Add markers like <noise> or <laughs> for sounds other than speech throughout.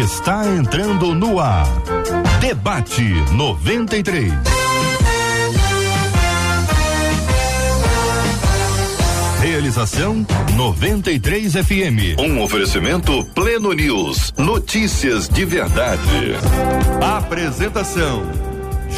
está entrando no ar. Debate 93. Realização 93 FM. Um oferecimento Pleno News. Notícias de verdade. Apresentação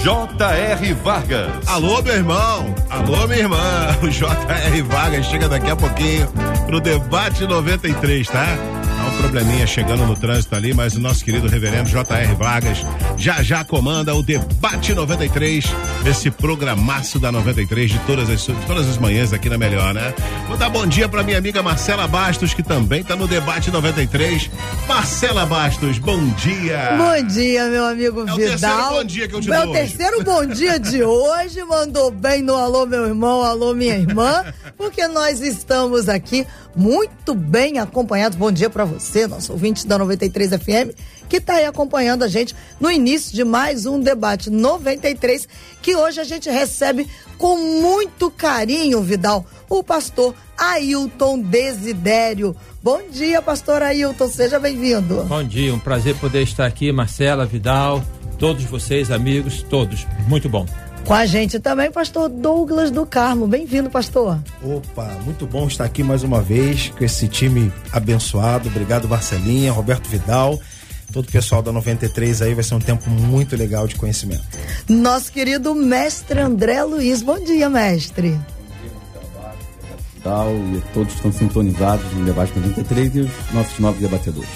J.R. Vargas. Alô, meu irmão. Alô, minha irmã. <laughs> O J.R. Vargas chega daqui a pouquinho pro debate 93, tá? Probleminha chegando no trânsito ali, mas o nosso querido reverendo J.R. Vargas já já comanda o Debate 93, esse programaço da 93 de todas as, de todas as manhãs aqui na Melhor, né? Vou dar bom dia para minha amiga Marcela Bastos, que também tá no Debate 93. Marcela Bastos, bom dia. Bom dia, meu amigo é Vidal. bom dia que eu te Meu terceiro <laughs> bom dia de hoje, mandou bem no alô, meu irmão, alô, minha irmã, porque nós estamos aqui muito bem acompanhados. Bom dia para você, nosso ouvinte da 93 FM, que está aí acompanhando a gente no início de mais um debate 93, que hoje a gente recebe com muito carinho, Vidal, o pastor Ailton Desidério. Bom dia, pastor Ailton, seja bem-vindo. Bom dia, um prazer poder estar aqui, Marcela, Vidal, todos vocês, amigos, todos. Muito bom. Com a gente também, pastor Douglas do Carmo. Bem-vindo, pastor. Opa, muito bom estar aqui mais uma vez com esse time abençoado. Obrigado, Marcelinha, Roberto Vidal todo o pessoal da 93 aí vai ser um tempo muito legal de conhecimento. Nosso querido mestre André Luiz. Bom dia, mestre. Bom dia, e todos estão sintonizados no debate 93 e os nossos novos debatedores.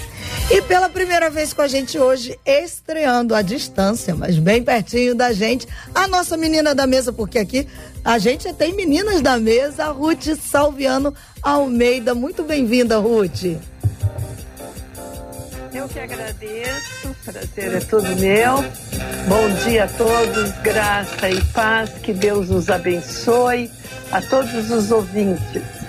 E pela primeira vez com a gente hoje, estreando à distância, mas bem pertinho da gente, a nossa menina da mesa, porque aqui a gente tem meninas da mesa, a Ruth Salviano Almeida. Muito bem-vinda, Ruth. Eu que agradeço, prazer é todo meu. Bom dia a todos, graça e paz, que Deus os abençoe, a todos os ouvintes.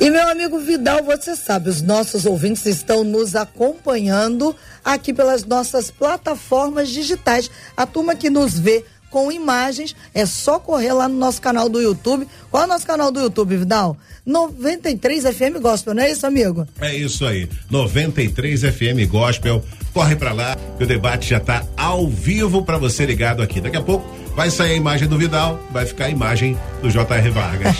E meu amigo Vidal, você sabe, os nossos ouvintes estão nos acompanhando aqui pelas nossas plataformas digitais. A turma que nos vê com imagens, é só correr lá no nosso canal do YouTube. Qual é o nosso canal do YouTube, Vidal? 93 FM Gospel, não é isso, amigo? É isso aí. 93 FM Gospel. Corre para lá, que o debate já tá ao vivo para você ligado aqui. Daqui a pouco vai sair a imagem do Vidal, vai ficar a imagem do J.R. Vargas.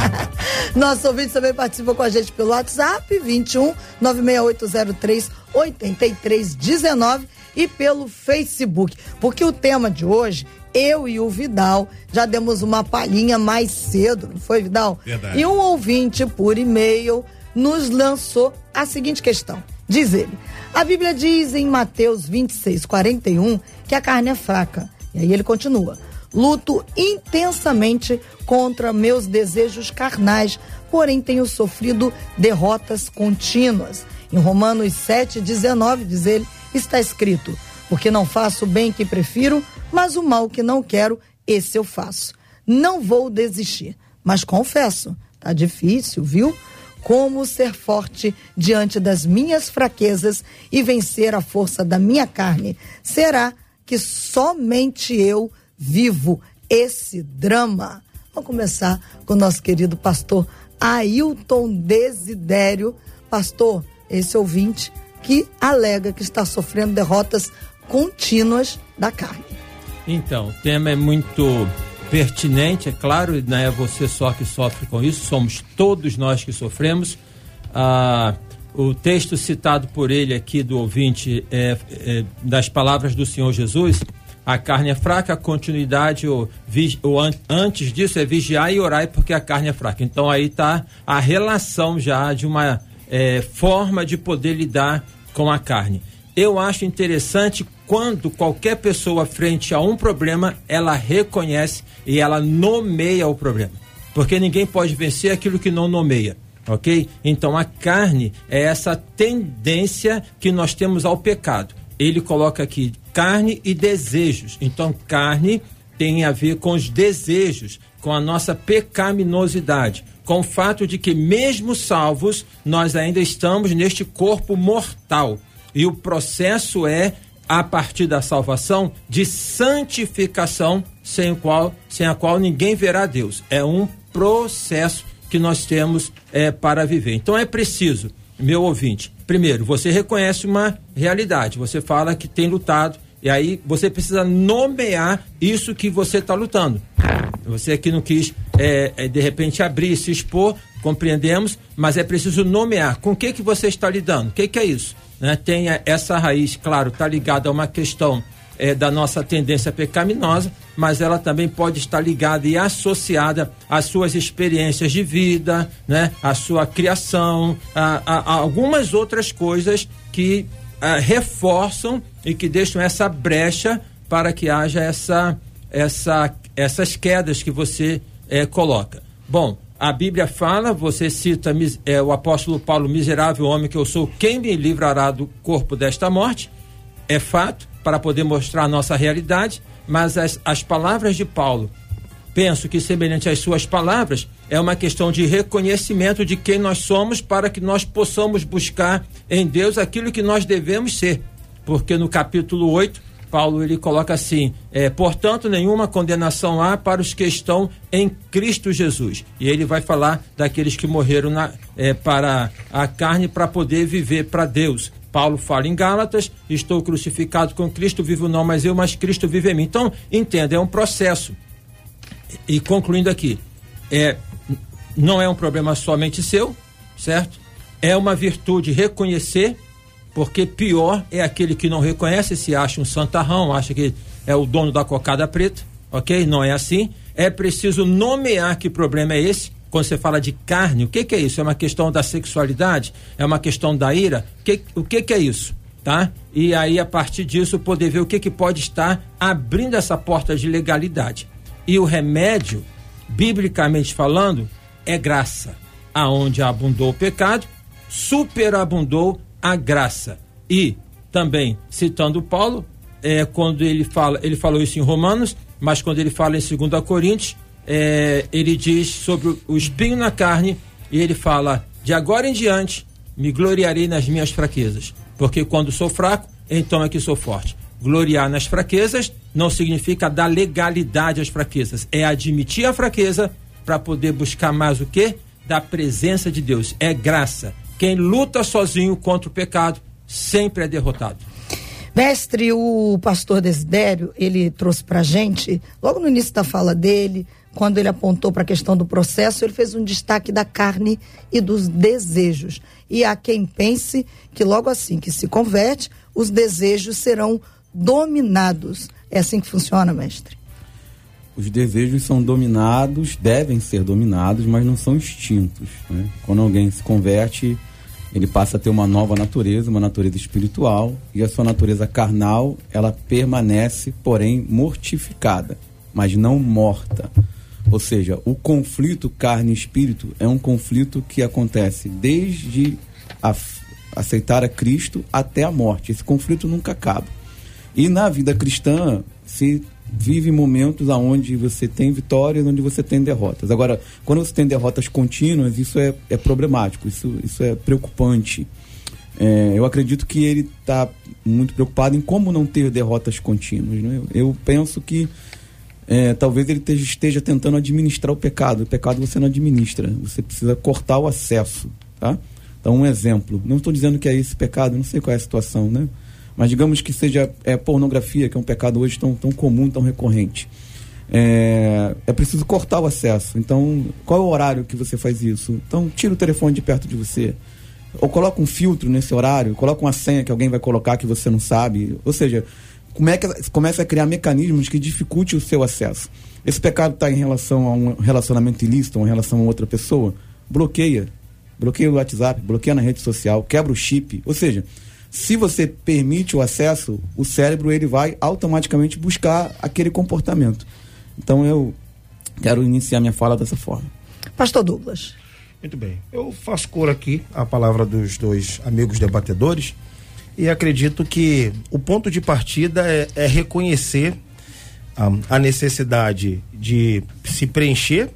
<laughs> Nosso ouvinte também participa com a gente pelo WhatsApp 21 96803 8319 e pelo Facebook. Porque o tema de hoje, eu e o Vidal já demos uma palhinha mais cedo, não foi, Vidal? Verdade. E um ouvinte por e-mail nos lançou a seguinte questão. Diz ele: a Bíblia diz em Mateus 26, 41 que a carne é fraca. E aí ele continua: luto intensamente contra meus desejos carnais, porém tenho sofrido derrotas contínuas. Em Romanos 7, 19, diz ele, está escrito: Porque não faço o bem que prefiro, mas o mal que não quero, esse eu faço. Não vou desistir, mas confesso, tá difícil, viu? Como ser forte diante das minhas fraquezas e vencer a força da minha carne? Será que somente eu vivo esse drama? Vamos começar com o nosso querido pastor Ailton Desidério. Pastor, esse ouvinte que alega que está sofrendo derrotas contínuas da carne. Então, o tema é muito pertinente, é claro, não é você só que sofre com isso, somos todos nós que sofremos. Ah, o texto citado por ele aqui do ouvinte é, é, das palavras do Senhor Jesus. A carne é fraca, a continuidade, ou, ou an, antes disso é vigiar e orar porque a carne é fraca. Então aí está a relação já de uma é, forma de poder lidar com a carne. Eu acho interessante quando qualquer pessoa frente a um problema, ela reconhece e ela nomeia o problema. Porque ninguém pode vencer aquilo que não nomeia. Ok? Então a carne é essa tendência que nós temos ao pecado. Ele coloca aqui carne e desejos. Então, carne tem a ver com os desejos, com a nossa pecaminosidade com o fato de que, mesmo salvos, nós ainda estamos neste corpo mortal. E o processo é, a partir da salvação, de santificação, sem, o qual, sem a qual ninguém verá Deus. É um processo que nós temos é, para viver. Então é preciso meu ouvinte? Primeiro, você reconhece uma realidade, você fala que tem lutado, e aí você precisa nomear isso que você está lutando. Você aqui não quis, é, é, de repente, abrir, se expor, compreendemos, mas é preciso nomear. Com o que, que você está lidando? O que, que é isso? Né? Tem essa raiz, claro, está ligada a uma questão é, da nossa tendência pecaminosa, mas ela também pode estar ligada e associada às suas experiências de vida, né? à sua criação, a, a, a algumas outras coisas que a, reforçam e que deixam essa brecha para que haja essa, essa, essas quedas que você é, coloca. Bom, a Bíblia fala, você cita é, o apóstolo Paulo, miserável homem que eu sou, quem me livrará do corpo desta morte? É fato, para poder mostrar a nossa realidade, mas as, as palavras de Paulo, penso que semelhante às suas palavras, é uma questão de reconhecimento de quem nós somos para que nós possamos buscar em Deus aquilo que nós devemos ser. Porque no capítulo 8, Paulo ele coloca assim: é, portanto, nenhuma condenação há para os que estão em Cristo Jesus. E ele vai falar daqueles que morreram na, é, para a carne para poder viver para Deus. Paulo fala em Gálatas: estou crucificado com Cristo, vivo não mais eu, mas Cristo vive em mim. Então, entenda, é um processo. E concluindo aqui, é, não é um problema somente seu, certo? É uma virtude reconhecer porque pior é aquele que não reconhece, se acha um santarrão, acha que é o dono da cocada preta, ok? Não é assim. É preciso nomear que problema é esse. Quando você fala de carne, o que, que é isso? É uma questão da sexualidade? É uma questão da ira? O que, o que, que é isso? Tá? E aí, a partir disso, poder ver o que, que pode estar abrindo essa porta de legalidade. E o remédio, biblicamente falando, é graça. Aonde abundou o pecado, superabundou a graça. E também, citando Paulo, é, quando ele fala, ele falou isso em Romanos, mas quando ele fala em 2 Coríntios, é, ele diz sobre o espinho na carne, e ele fala: de agora em diante me gloriarei nas minhas fraquezas, porque quando sou fraco, então é que sou forte. Gloriar nas fraquezas não significa dar legalidade às fraquezas, é admitir a fraqueza para poder buscar mais o que? Da presença de Deus. É graça, quem luta sozinho contra o pecado sempre é derrotado. Mestre, o pastor Desidério, ele trouxe para gente, logo no início da fala dele, quando ele apontou para a questão do processo, ele fez um destaque da carne e dos desejos. E há quem pense que logo assim que se converte, os desejos serão dominados. É assim que funciona, mestre? Os desejos são dominados, devem ser dominados, mas não são extintos. Né? Quando alguém se converte, ele passa a ter uma nova natureza, uma natureza espiritual, e a sua natureza carnal, ela permanece, porém, mortificada, mas não morta. Ou seja, o conflito carne e espírito é um conflito que acontece desde a, aceitar a Cristo até a morte. Esse conflito nunca acaba. E na vida cristã se vive momentos onde você tem vitórias, onde você tem derrotas. Agora, quando você tem derrotas contínuas, isso é, é problemático, isso, isso é preocupante. É, eu acredito que ele está muito preocupado em como não ter derrotas contínuas. Né? Eu, eu penso que é, talvez ele esteja, esteja, tentando administrar o pecado. O pecado você não administra, você precisa cortar o acesso. Tá? Então, um exemplo. Não estou dizendo que é esse pecado, não sei qual é a situação, né? Mas digamos que seja é, pornografia, que é um pecado hoje tão, tão comum, tão recorrente. É, é preciso cortar o acesso. Então, qual é o horário que você faz isso? Então, tira o telefone de perto de você. Ou coloca um filtro nesse horário, coloca uma senha que alguém vai colocar que você não sabe. Ou seja, como é que começa a criar mecanismos que dificulte o seu acesso. Esse pecado está em relação a um relacionamento ilícito, ou em relação a outra pessoa, bloqueia. Bloqueia o WhatsApp, bloqueia na rede social, quebra o chip. Ou seja, se você permite o acesso, o cérebro ele vai automaticamente buscar aquele comportamento. Então eu quero iniciar minha fala dessa forma. Pastor Douglas. Muito bem. Eu faço cor aqui a palavra dos dois amigos debatedores e acredito que o ponto de partida é, é reconhecer a necessidade de se preencher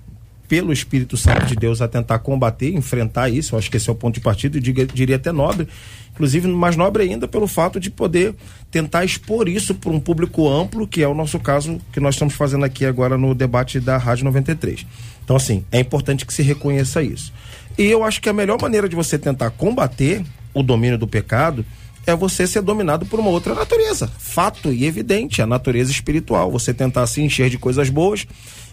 pelo Espírito Santo de Deus a tentar combater, enfrentar isso. Eu acho que esse é o ponto de partida, diria, diria até nobre, inclusive mais nobre ainda pelo fato de poder tentar expor isso para um público amplo, que é o nosso caso que nós estamos fazendo aqui agora no debate da Rádio 93. Então, assim, é importante que se reconheça isso. E eu acho que a melhor maneira de você tentar combater o domínio do pecado é você ser dominado por uma outra natureza. Fato e evidente, a natureza espiritual. Você tentar se encher de coisas boas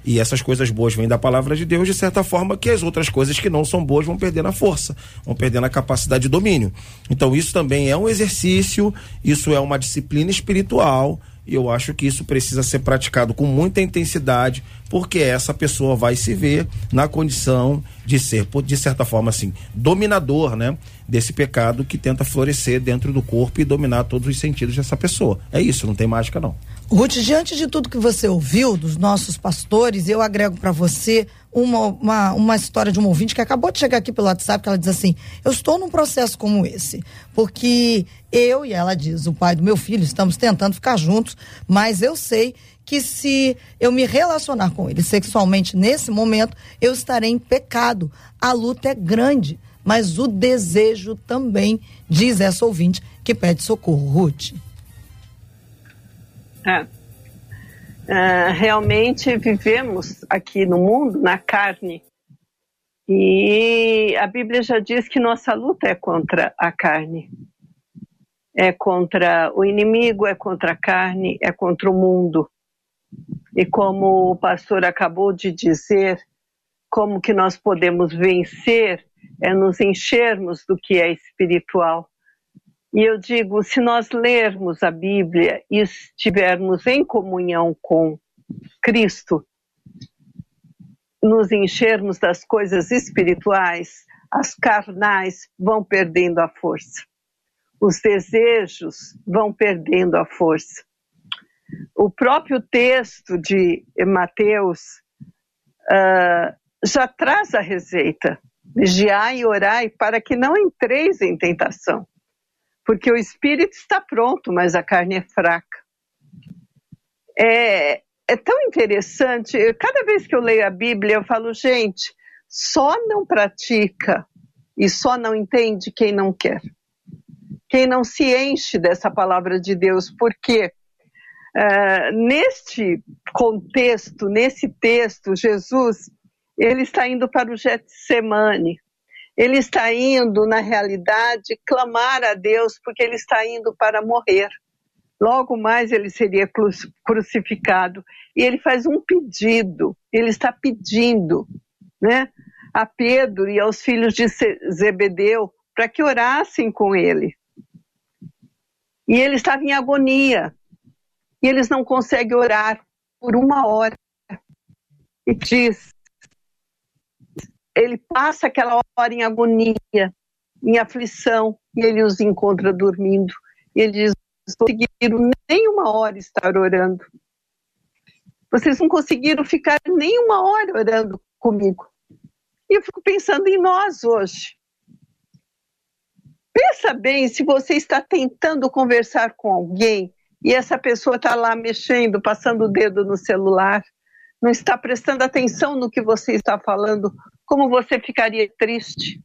e essas coisas boas vêm da palavra de Deus, de certa forma que as outras coisas que não são boas vão perdendo a força, vão perdendo a capacidade de domínio. Então, isso também é um exercício, isso é uma disciplina espiritual. E eu acho que isso precisa ser praticado com muita intensidade, porque essa pessoa vai se ver na condição de ser, de certa forma, assim, dominador, né? Desse pecado que tenta florescer dentro do corpo e dominar todos os sentidos dessa pessoa. É isso, não tem mágica, não. Ruth, diante de tudo que você ouviu dos nossos pastores, eu agrego para você uma, uma, uma história de um ouvinte que acabou de chegar aqui pelo WhatsApp, que ela diz assim: Eu estou num processo como esse, porque eu e ela diz, o pai do meu filho, estamos tentando ficar juntos, mas eu sei que se eu me relacionar com ele sexualmente nesse momento, eu estarei em pecado. A luta é grande, mas o desejo também, diz essa ouvinte que pede socorro. Ruth. É. Uh, realmente vivemos aqui no mundo, na carne, e a Bíblia já diz que nossa luta é contra a carne. É contra o inimigo, é contra a carne, é contra o mundo. E como o pastor acabou de dizer, como que nós podemos vencer é nos enchermos do que é espiritual. E eu digo, se nós lermos a Bíblia e estivermos em comunhão com Cristo, nos enchermos das coisas espirituais, as carnais vão perdendo a força. Os desejos vão perdendo a força. O próprio texto de Mateus uh, já traz a receita: vigiai e orai para que não entreis em tentação porque o espírito está pronto, mas a carne é fraca. É, é tão interessante, cada vez que eu leio a Bíblia, eu falo, gente, só não pratica e só não entende quem não quer. Quem não se enche dessa palavra de Deus, porque uh, neste contexto, nesse texto, Jesus, ele está indo para o Getsemane, ele está indo, na realidade, clamar a Deus, porque ele está indo para morrer. Logo mais ele seria crucificado. E ele faz um pedido, ele está pedindo né, a Pedro e aos filhos de Zebedeu para que orassem com ele. E ele estava em agonia. E eles não conseguem orar por uma hora. E diz: ele passa aquela hora em agonia, em aflição, e ele os encontra dormindo. E ele diz: não conseguiram nem uma hora estar orando. Vocês não conseguiram ficar nem uma hora orando comigo. E eu fico pensando em nós hoje. Pensa bem se você está tentando conversar com alguém e essa pessoa está lá mexendo, passando o dedo no celular, não está prestando atenção no que você está falando, como você ficaria triste?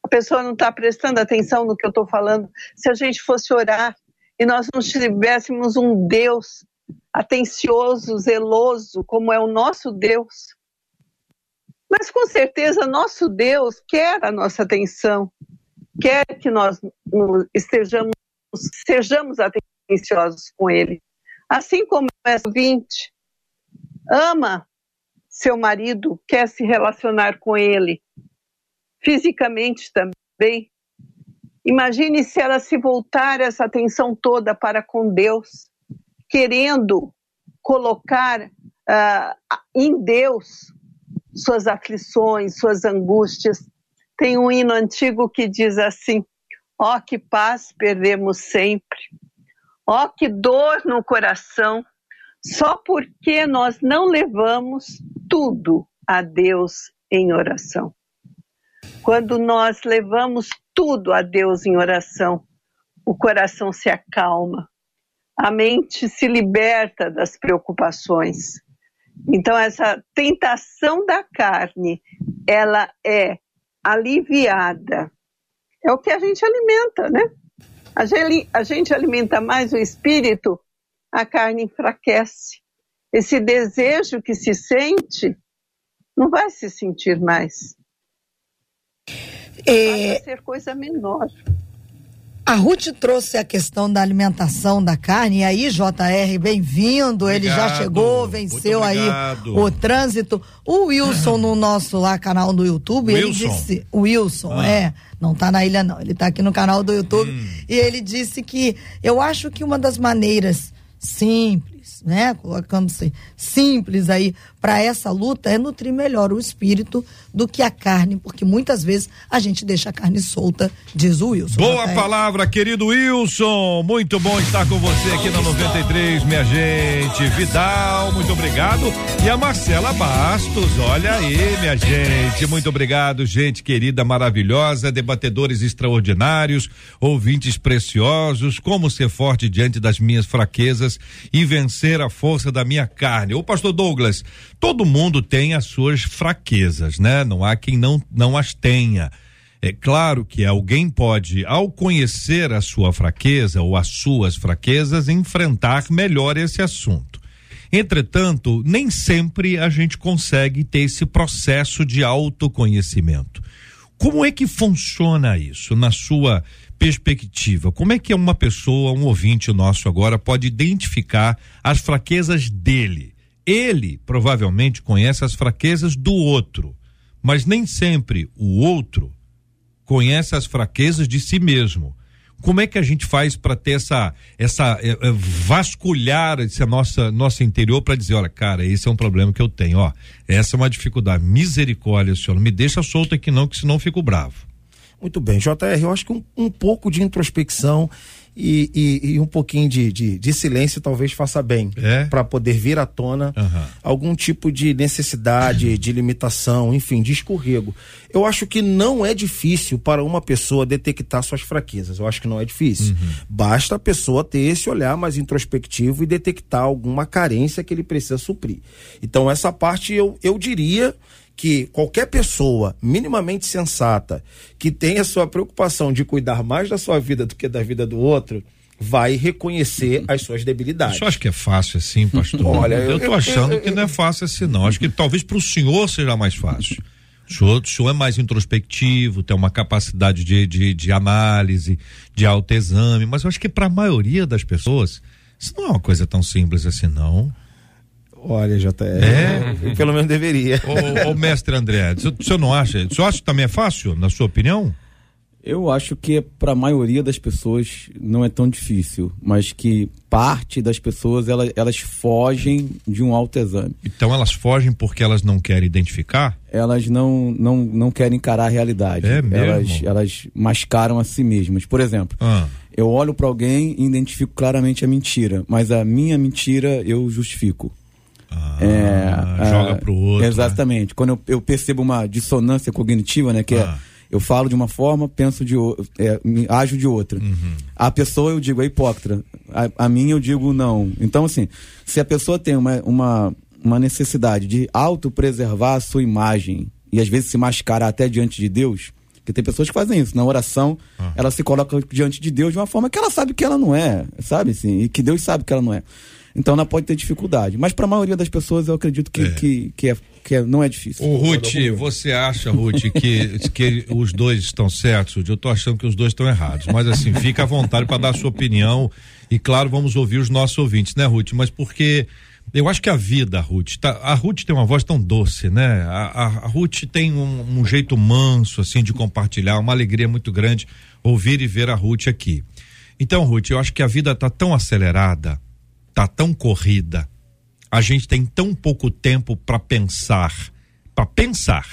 A pessoa não está prestando atenção no que eu estou falando. Se a gente fosse orar e nós não tivéssemos um Deus atencioso, zeloso, como é o nosso Deus. Mas com certeza nosso Deus quer a nossa atenção, quer que nós estejamos, sejamos atenciosos com Ele. Assim como essa 20 ama seu marido quer se relacionar com ele fisicamente também. Imagine se ela se voltar essa atenção toda para com Deus, querendo colocar uh, em Deus suas aflições, suas angústias. Tem um hino antigo que diz assim: ó, oh, que paz perdemos sempre, ó, oh, que dor no coração só porque nós não levamos tudo a Deus em oração. Quando nós levamos tudo a Deus em oração, o coração se acalma, a mente se liberta das preocupações. Então essa tentação da carne, ela é aliviada. É o que a gente alimenta, né? A gente, alimenta mais o espírito a carne enfraquece. Esse desejo que se sente não vai se sentir mais. É... ser coisa menor. A Ruth trouxe a questão da alimentação da carne, e aí, JR, bem-vindo. Ele já chegou, venceu aí o trânsito. O Wilson, no nosso lá canal do YouTube, Wilson. ele disse. Wilson, ah. é. Não tá na ilha, não. Ele tá aqui no canal do YouTube. Hum. E ele disse que eu acho que uma das maneiras simples, né? Colocando assim, simples aí para essa luta é nutrir melhor o espírito do que a carne, porque muitas vezes a gente deixa a carne solta, diz o Wilson. Boa palavra, querido Wilson. Muito bom estar com você aqui na 93, minha gente. Vidal, muito obrigado. E a Marcela Bastos, olha aí, minha gente. Muito obrigado, gente querida, maravilhosa, debatedores extraordinários, ouvintes preciosos. Como ser forte diante das minhas fraquezas e vencer a força da minha carne. O pastor Douglas, todo mundo tem as suas fraquezas, né? Não há quem não, não as tenha. É claro que alguém pode, ao conhecer a sua fraqueza ou as suas fraquezas, enfrentar melhor esse assunto. Entretanto, nem sempre a gente consegue ter esse processo de autoconhecimento. Como é que funciona isso na sua perspectiva? Como é que uma pessoa, um ouvinte nosso agora, pode identificar as fraquezas dele? Ele provavelmente conhece as fraquezas do outro, mas nem sempre o outro conhece as fraquezas de si mesmo. Como é que a gente faz para ter essa, essa é, é, vasculhar esse nossa nosso interior para dizer, olha, cara, esse é um problema que eu tenho, ó, essa é uma dificuldade, misericórdia, senhor, não me deixa solto aqui não, que senão eu fico bravo. Muito bem, JR, eu acho que um, um pouco de introspecção e, e, e um pouquinho de, de, de, silêncio talvez faça bem é? para poder vir à tona uhum. algum tipo de necessidade, uhum. de limitação, enfim, de escorrego. Eu acho que não é difícil para uma pessoa detectar suas fraquezas. Eu acho que não é difícil. Uhum. Basta a pessoa ter esse olhar mais introspectivo e detectar alguma carência que ele precisa suprir. Então, essa parte eu, eu diria que qualquer pessoa minimamente sensata que tenha sua preocupação de cuidar mais da sua vida do que da vida do outro vai reconhecer as suas debilidades. Eu acho que é fácil assim, pastor. Olha, eu, tô achando eu, eu, que não é fácil assim, não. Acho que talvez para o senhor seja mais fácil. O senhor, o senhor é mais introspectivo, tem uma capacidade de, de, de análise, de autoexame, mas eu acho que para a maioria das pessoas, isso não é uma coisa tão simples assim, não. Olha, JR, é? pelo menos deveria. Ô, ô mestre André, o senhor não acha? O senhor acha que também é fácil, na sua opinião? Eu acho que para a maioria das pessoas não é tão difícil, mas que parte das pessoas elas, elas fogem de um autoexame. Então elas fogem porque elas não querem identificar? Elas não não, não querem encarar a realidade. É mesmo? Elas, elas mascaram a si mesmas. Por exemplo, ah. eu olho para alguém e identifico claramente a mentira, mas a minha mentira eu justifico. Ah, é, joga é, pro outro. Né? Exatamente. Né? Quando eu, eu, percebo uma dissonância cognitiva, né? Que é, ah. é eu falo de uma forma, penso de é, ajo de outra. Uhum. A pessoa eu digo é hipócrita. A, a mim eu digo não. Então, assim, se a pessoa tem uma, uma, uma necessidade de autopreservar a sua imagem e às vezes se mascarar até diante de Deus, porque tem pessoas que fazem isso. Na oração, ah. ela se coloca diante de Deus de uma forma que ela sabe que ela não é, sabe? Assim, e que Deus sabe que ela não é. Então ela pode ter dificuldade. Mas para a maioria das pessoas eu acredito que, é. que, que, é, que é, não é difícil. O Ruth, você acha, Ruth, que, que os dois estão certos? Eu estou achando que os dois estão errados. Mas assim, fica à vontade para dar a sua opinião. E claro, vamos ouvir os nossos ouvintes, né, Ruth? Mas porque eu acho que a vida, Ruth, tá, a Ruth tem uma voz tão doce, né? A, a, a Ruth tem um, um, jeito manso, assim, de compartilhar, uma alegria muito grande ouvir e ver a Ruth aqui. Então, Ruth, eu acho que a vida está tão acelerada, tá tão corrida, a gente tem tão pouco tempo para pensar, para pensar.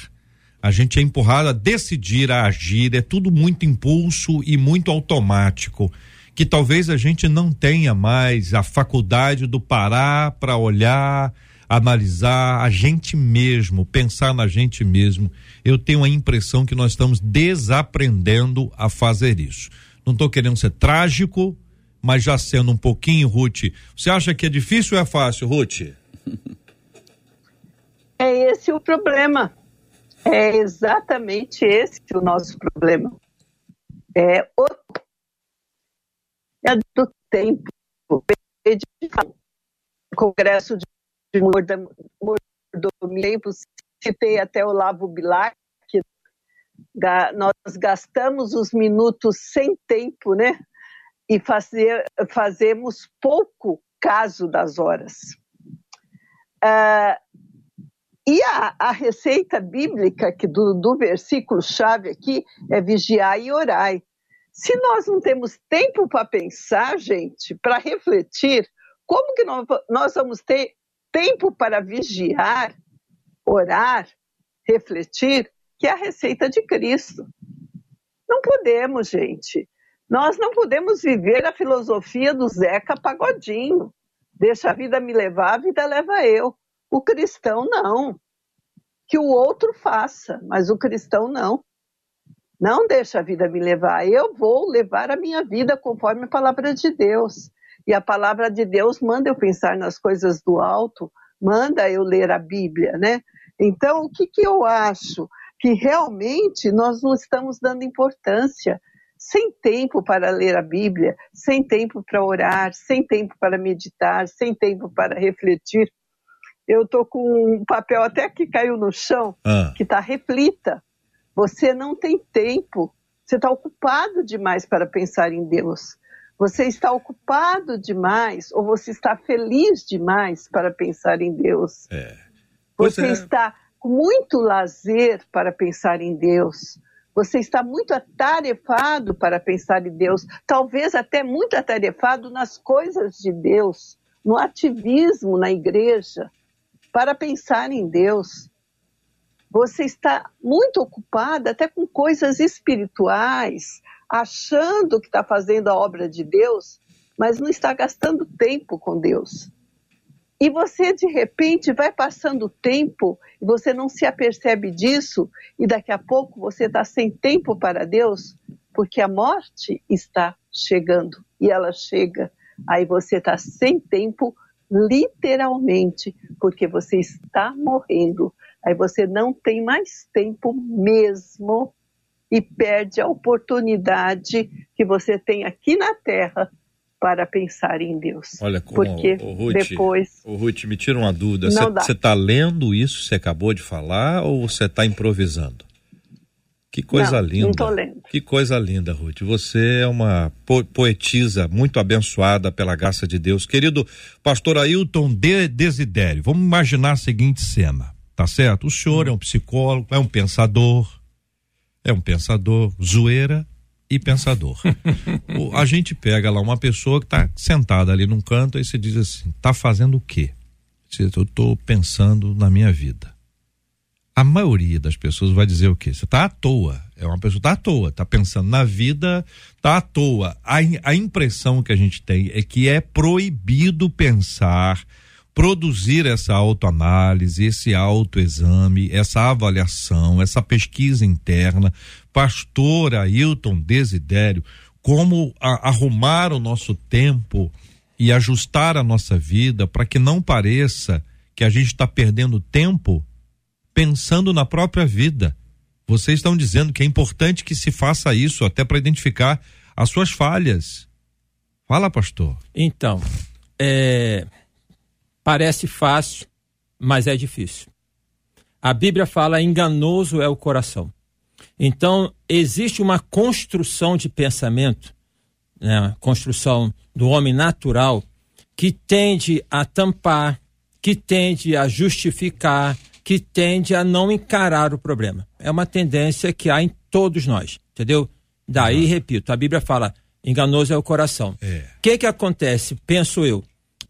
A gente é empurrado a decidir, a agir, é tudo muito impulso e muito automático, que talvez a gente não tenha mais a faculdade do parar para olhar, analisar a gente mesmo, pensar na gente mesmo. Eu tenho a impressão que nós estamos desaprendendo a fazer isso. Não estou querendo ser trágico, mas já sendo um pouquinho, Ruth, você acha que é difícil ou é fácil, Ruth? É esse o problema. É exatamente esse o nosso problema. É o é do tempo. Congresso de mordomia, citei até o Lavo Bilac, nós gastamos os minutos sem tempo, né? E fazer, fazemos pouco caso das horas. Uh, e a, a, receita bíblica que do, do versículo-chave aqui é vigiar e orar. Se nós não temos tempo para pensar, gente, para refletir, como que nós, nós vamos ter tempo para vigiar, orar, refletir, que é a receita de Cristo? Não podemos, gente. Nós não podemos viver a filosofia do Zeca Pagodinho. Deixa a vida me levar, a vida leva eu. O cristão não. Que o outro faça, mas o cristão não. Não deixa a vida me levar. Eu vou levar a minha vida conforme a palavra de Deus. E a palavra de Deus manda eu pensar nas coisas do alto, manda eu ler a Bíblia, né? Então, o que, que eu acho? Que realmente nós não estamos dando importância sem tempo para ler a Bíblia, sem tempo para orar, sem tempo para meditar, sem tempo para refletir eu tô com um papel até que caiu no chão, ah. que está reflita. Você não tem tempo. Você está ocupado demais para pensar em Deus. Você está ocupado demais ou você está feliz demais para pensar em Deus. É. Você é. está com muito lazer para pensar em Deus. Você está muito atarefado para pensar em Deus, talvez até muito atarefado nas coisas de Deus, no ativismo na igreja para pensar em Deus. Você está muito ocupada até com coisas espirituais, achando que está fazendo a obra de Deus, mas não está gastando tempo com Deus. E você, de repente, vai passando o tempo e você não se apercebe disso, e daqui a pouco você está sem tempo para Deus, porque a morte está chegando e ela chega. Aí você está sem tempo literalmente, porque você está morrendo. Aí você não tem mais tempo mesmo e perde a oportunidade que você tem aqui na Terra para pensar em Deus. Olha, como porque o, Ruth, depois o Ruth me tira uma dúvida. Você está lendo isso que você acabou de falar ou você está improvisando? Que coisa não, linda. Não tô lendo. Que coisa linda, Ruth. Você é uma po poetisa muito abençoada pela graça de Deus. Querido pastor Ailton de Desidério, vamos imaginar a seguinte cena, tá certo? O senhor é um psicólogo, é um pensador, é um pensador, zoeira e pensador. <laughs> o, a gente pega lá uma pessoa que está sentada ali num canto e se diz assim, tá fazendo o quê? Eu estou pensando na minha vida a maioria das pessoas vai dizer o quê? Você está à toa. É uma pessoa está à toa, está pensando na vida, está à toa. A, a impressão que a gente tem é que é proibido pensar, produzir essa autoanálise, esse autoexame, essa avaliação, essa pesquisa interna. Pastor Ailton Desidério, como a, arrumar o nosso tempo e ajustar a nossa vida para que não pareça que a gente está perdendo tempo pensando na própria vida. Vocês estão dizendo que é importante que se faça isso até para identificar as suas falhas. Fala, pastor. Então, é, parece fácil, mas é difícil. A Bíblia fala enganoso é o coração. Então, existe uma construção de pensamento, né, construção do homem natural, que tende a tampar, que tende a justificar, que tende a não encarar o problema. É uma tendência que há em todos nós, entendeu? Daí, uhum. repito, a Bíblia fala: enganoso é o coração. O é. que que acontece? Penso eu.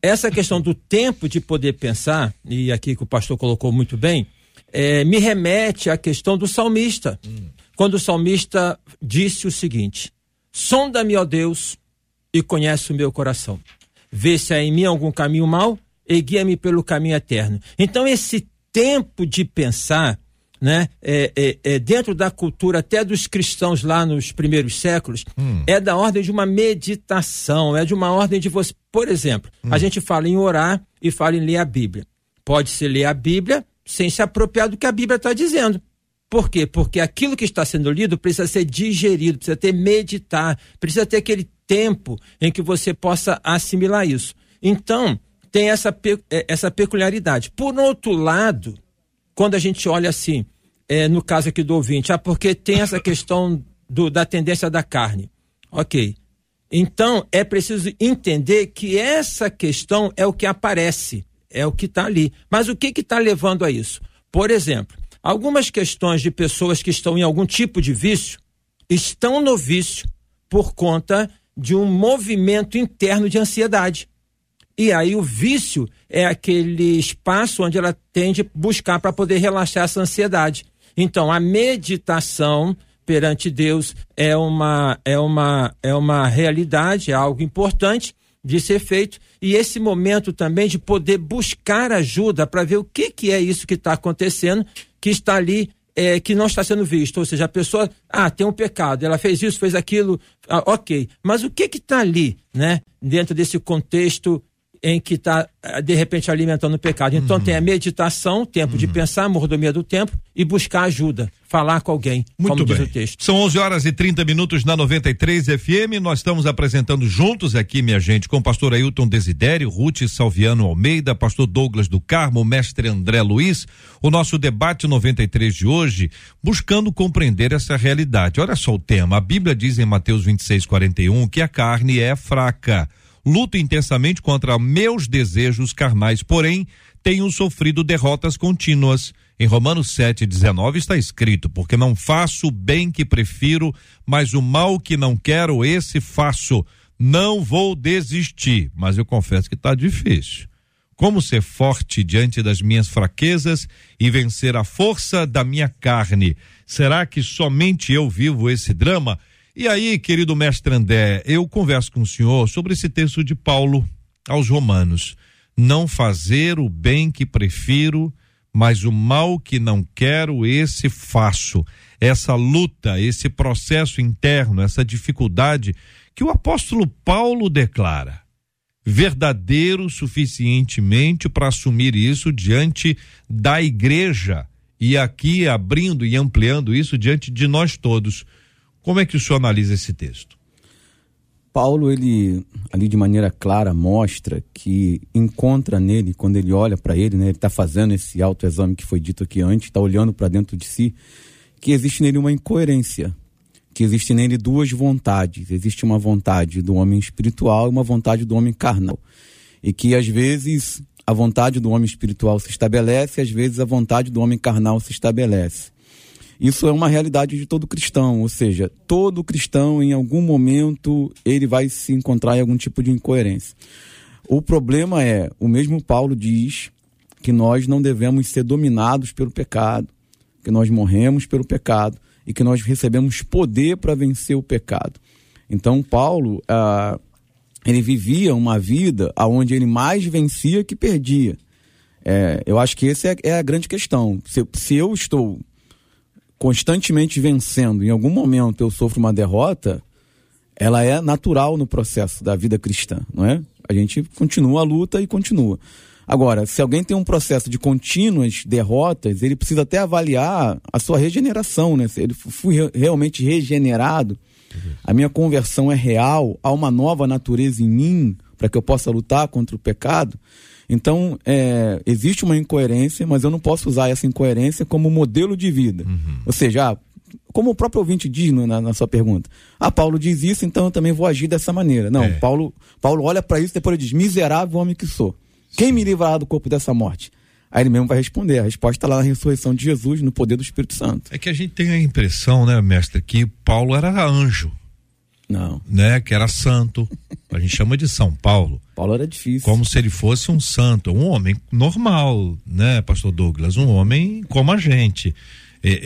Essa questão do tempo de poder pensar, e aqui que o pastor colocou muito bem, é, me remete à questão do salmista. Hum. Quando o salmista disse o seguinte: Sonda-me, ó Deus, e conhece o meu coração. Vê se há em mim algum caminho mau e guia-me pelo caminho eterno. Então, esse tempo de pensar, né, é, é, é, dentro da cultura até dos cristãos lá nos primeiros séculos, hum. é da ordem de uma meditação, é de uma ordem de você. Por exemplo, hum. a gente fala em orar e fala em ler a Bíblia. Pode-se ler a Bíblia sem se apropriar do que a Bíblia está dizendo. Por quê? Porque aquilo que está sendo lido precisa ser digerido, precisa ter meditar, precisa ter aquele tempo em que você possa assimilar isso. Então, tem essa, é, essa peculiaridade. Por outro lado, quando a gente olha assim, é, no caso aqui do ouvinte, ah, porque tem essa questão do, da tendência da carne. Ok. Então, é preciso entender que essa questão é o que aparece, é o que está ali. Mas o que está levando a isso? Por exemplo, algumas questões de pessoas que estão em algum tipo de vício estão no vício por conta de um movimento interno de ansiedade. E aí o vício é aquele espaço onde ela tende a buscar para poder relaxar essa ansiedade. Então, a meditação perante Deus é uma é uma é uma realidade, é algo importante de ser feito. E esse momento também de poder buscar ajuda para ver o que que é isso que está acontecendo, que está ali é, que não está sendo visto, ou seja, a pessoa, ah, tem um pecado, ela fez isso, fez aquilo, ah, ok, mas o que que está ali, né, dentro desse contexto em que está, eh, de repente, alimentando o pecado. Então uhum. tem a meditação, tempo uhum. de pensar, mordomia do tempo e buscar ajuda, falar com alguém, Muito bem. diz o texto. São 11 horas e 30 minutos na 93 FM. Nós estamos apresentando juntos aqui, minha gente, com o pastor Ailton Desidério, Ruth Salviano Almeida, pastor Douglas do Carmo, mestre André Luiz, o nosso debate 93 de hoje, buscando compreender essa realidade. Olha só o tema. A Bíblia diz em Mateus 26, 41 que a carne é fraca luto intensamente contra meus desejos carnais, porém tenho sofrido derrotas contínuas. Em Romanos 7,19 está escrito: Porque não faço o bem que prefiro, mas o mal que não quero, esse faço. Não vou desistir, mas eu confesso que está difícil. Como ser forte diante das minhas fraquezas e vencer a força da minha carne? Será que somente eu vivo esse drama? E aí, querido mestre André, eu converso com o senhor sobre esse texto de Paulo aos Romanos. Não fazer o bem que prefiro, mas o mal que não quero, esse faço. Essa luta, esse processo interno, essa dificuldade que o apóstolo Paulo declara. Verdadeiro suficientemente para assumir isso diante da igreja. E aqui abrindo e ampliando isso diante de nós todos como é que o senhor analisa esse texto? Paulo, ele ali de maneira clara mostra que encontra nele, quando ele olha para ele, né, ele está fazendo esse autoexame que foi dito aqui antes, está olhando para dentro de si, que existe nele uma incoerência, que existe nele duas vontades. Existe uma vontade do homem espiritual e uma vontade do homem carnal. E que às vezes a vontade do homem espiritual se estabelece, às vezes a vontade do homem carnal se estabelece. Isso é uma realidade de todo cristão, ou seja, todo cristão em algum momento ele vai se encontrar em algum tipo de incoerência. O problema é, o mesmo Paulo diz que nós não devemos ser dominados pelo pecado, que nós morremos pelo pecado e que nós recebemos poder para vencer o pecado. Então Paulo, ah, ele vivia uma vida onde ele mais vencia que perdia. É, eu acho que essa é, é, a grande questão. Se, se eu estou constantemente vencendo, em algum momento eu sofro uma derrota, ela é natural no processo da vida cristã, não é? A gente continua a luta e continua. Agora, se alguém tem um processo de contínuas derrotas, ele precisa até avaliar a sua regeneração, né? Se ele fui realmente regenerado, a minha conversão é real, há uma nova natureza em mim para que eu possa lutar contra o pecado. Então, é, existe uma incoerência, mas eu não posso usar essa incoerência como modelo de vida. Uhum. Ou seja, ah, como o próprio ouvinte diz na, na, sua pergunta, ah, Paulo diz isso, então eu também vou agir dessa maneira. Não, é. Paulo, Paulo olha para isso e depois ele diz: miserável homem que sou. Quem me livrará do corpo dessa morte? Aí ele mesmo vai responder. A resposta está lá na ressurreição de Jesus, no poder do Espírito Santo. É que a gente tem a impressão, né, mestre, que Paulo era anjo. Não. Né? Que era santo. A gente chama de São Paulo. Paulo era difícil. Como se ele fosse um santo, um homem normal, né, pastor Douglas? Um homem como a gente.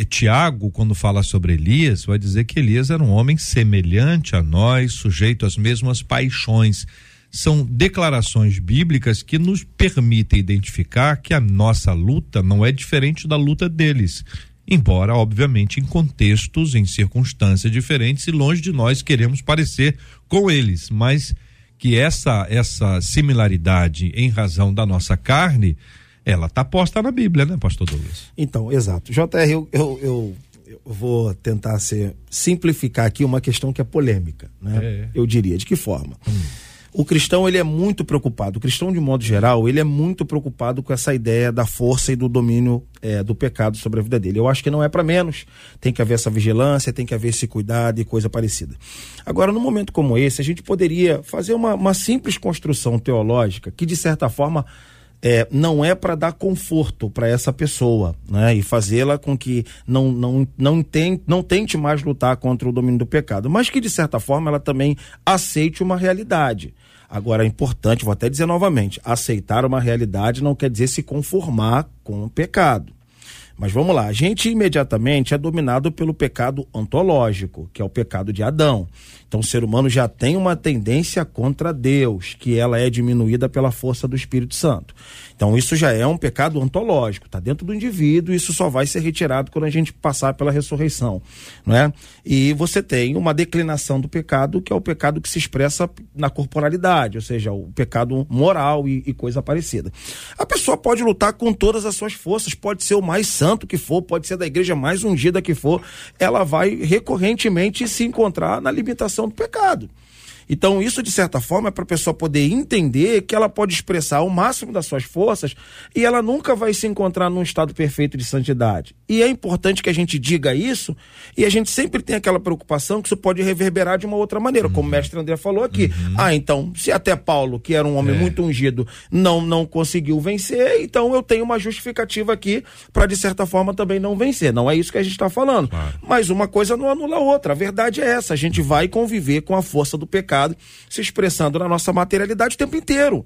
Tiago, quando fala sobre Elias, vai dizer que Elias era um homem semelhante a nós, sujeito às mesmas paixões. São declarações bíblicas que nos permitem identificar que a nossa luta não é diferente da luta deles embora, obviamente, em contextos, em circunstâncias diferentes, e longe de nós queremos parecer com eles, mas que essa, essa similaridade em razão da nossa carne, ela está posta na Bíblia, né, pastor Douglas? Então, exato. JR, eu, eu, eu, eu vou tentar ser, simplificar aqui uma questão que é polêmica, né? É. Eu diria. De que forma? Hum. O cristão ele é muito preocupado. O cristão de modo geral ele é muito preocupado com essa ideia da força e do domínio é, do pecado sobre a vida dele. Eu acho que não é para menos. Tem que haver essa vigilância, tem que haver esse cuidado e coisa parecida. Agora, num momento como esse, a gente poderia fazer uma, uma simples construção teológica que de certa forma é, não é para dar conforto para essa pessoa, né? E fazê-la com que não, não, não, tem, não tente mais lutar contra o domínio do pecado, mas que de certa forma ela também aceite uma realidade. Agora é importante, vou até dizer novamente, aceitar uma realidade não quer dizer se conformar com o pecado. Mas vamos lá, a gente imediatamente é dominado pelo pecado ontológico, que é o pecado de Adão. Então o ser humano já tem uma tendência contra Deus, que ela é diminuída pela força do Espírito Santo. Então isso já é um pecado ontológico, está dentro do indivíduo, isso só vai ser retirado quando a gente passar pela ressurreição, não é? E você tem uma declinação do pecado, que é o pecado que se expressa na corporalidade, ou seja, o pecado moral e, e coisa parecida. A pessoa pode lutar com todas as suas forças, pode ser o mais santo que for, pode ser da igreja mais ungida que for, ela vai recorrentemente se encontrar na limitação do pecado. Então, isso, de certa forma, é para a pessoa poder entender que ela pode expressar o máximo das suas forças e ela nunca vai se encontrar num estado perfeito de santidade. E é importante que a gente diga isso e a gente sempre tem aquela preocupação que isso pode reverberar de uma outra maneira, uhum. como o mestre André falou aqui. Uhum. Ah, então, se até Paulo, que era um homem é. muito ungido, não, não conseguiu vencer, então eu tenho uma justificativa aqui para, de certa forma, também não vencer. Não é isso que a gente está falando. Claro. Mas uma coisa não anula a outra. A verdade é essa: a gente vai conviver com a força do pecado se expressando na nossa materialidade o tempo inteiro.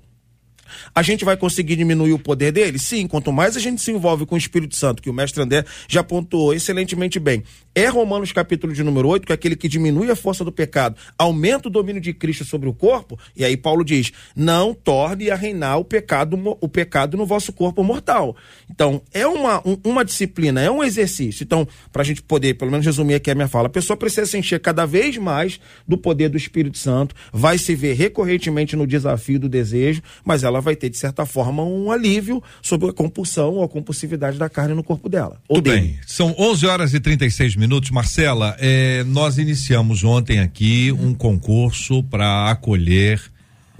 A gente vai conseguir diminuir o poder dele? Sim, quanto mais a gente se envolve com o Espírito Santo, que o mestre André já pontuou excelentemente bem. É Romanos capítulo de número 8, que é aquele que diminui a força do pecado, aumenta o domínio de Cristo sobre o corpo, e aí Paulo diz: não torne a reinar o pecado, o pecado no vosso corpo mortal. Então, é uma, um, uma disciplina, é um exercício. Então, para a gente poder, pelo menos resumir aqui a minha fala, a pessoa precisa se encher cada vez mais do poder do Espírito Santo, vai se ver recorrentemente no desafio do desejo, mas ela vai ter, de certa forma, um alívio sobre a compulsão ou a compulsividade da carne no corpo dela. Tudo bem. São 11 horas e 36 minutos. Marcela, eh, nós iniciamos ontem aqui um concurso para acolher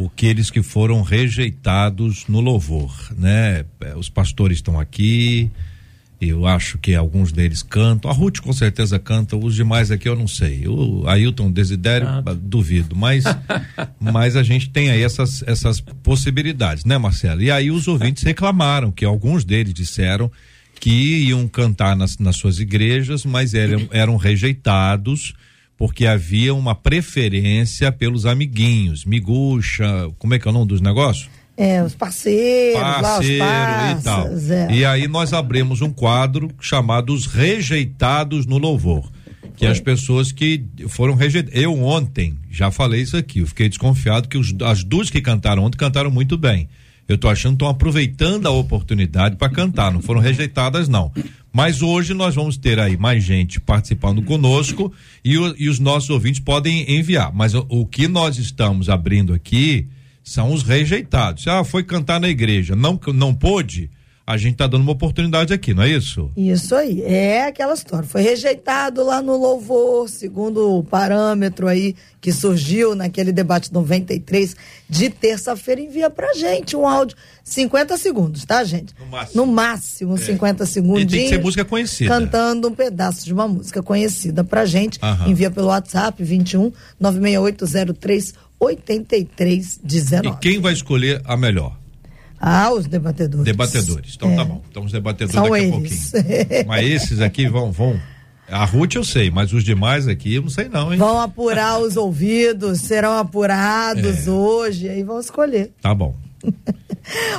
aqueles que foram rejeitados no louvor, né? Eh, os pastores estão aqui, eu acho que alguns deles cantam. A Ruth com certeza canta, os demais aqui eu não sei. O Ailton Desidério, ah. duvido. Mas, <laughs> mas a gente tem aí essas, essas possibilidades, né, Marcelo? E aí os ouvintes reclamaram que alguns deles disseram que iam cantar nas, nas suas igrejas, mas eram, eram rejeitados porque havia uma preferência pelos amiguinhos, miguxa, como é que é o nome dos negócios? É, os parceiros, Parceiro lá, os e tal. É. E aí nós abrimos um quadro chamado Os Rejeitados no Louvor. Que Foi. as pessoas que foram rejeitadas. Eu ontem já falei isso aqui, eu fiquei desconfiado que os, as duas que cantaram ontem cantaram muito bem. Eu tô achando que estão aproveitando a oportunidade para cantar, não foram rejeitadas, não. Mas hoje nós vamos ter aí mais gente participando conosco e, o, e os nossos ouvintes podem enviar. Mas o, o que nós estamos abrindo aqui são os rejeitados. Ah, foi cantar na igreja, não não pôde, a gente está dando uma oportunidade aqui, não é isso? Isso aí, é aquela história. Foi rejeitado lá no louvor, segundo o parâmetro aí que surgiu naquele debate 93 de terça-feira. Envia pra gente um áudio, 50 segundos, tá, gente? No máximo. No máximo, é. 50 segundos. tem que ser música conhecida. Cantando um pedaço de uma música conhecida pra gente. Aham. Envia pelo WhatsApp 21 96803 8319. E quem vai escolher a melhor? Ah, os debatedores. Debatedores. Então tá é. tá bom. Então os debatedores São daqui eles. a pouquinho. <laughs> mas esses aqui vão, vão. A Ruth eu sei, mas os demais aqui eu não sei não, hein? Vão apurar os ouvidos, serão apurados é. hoje, aí vão escolher. Tá bom. <laughs>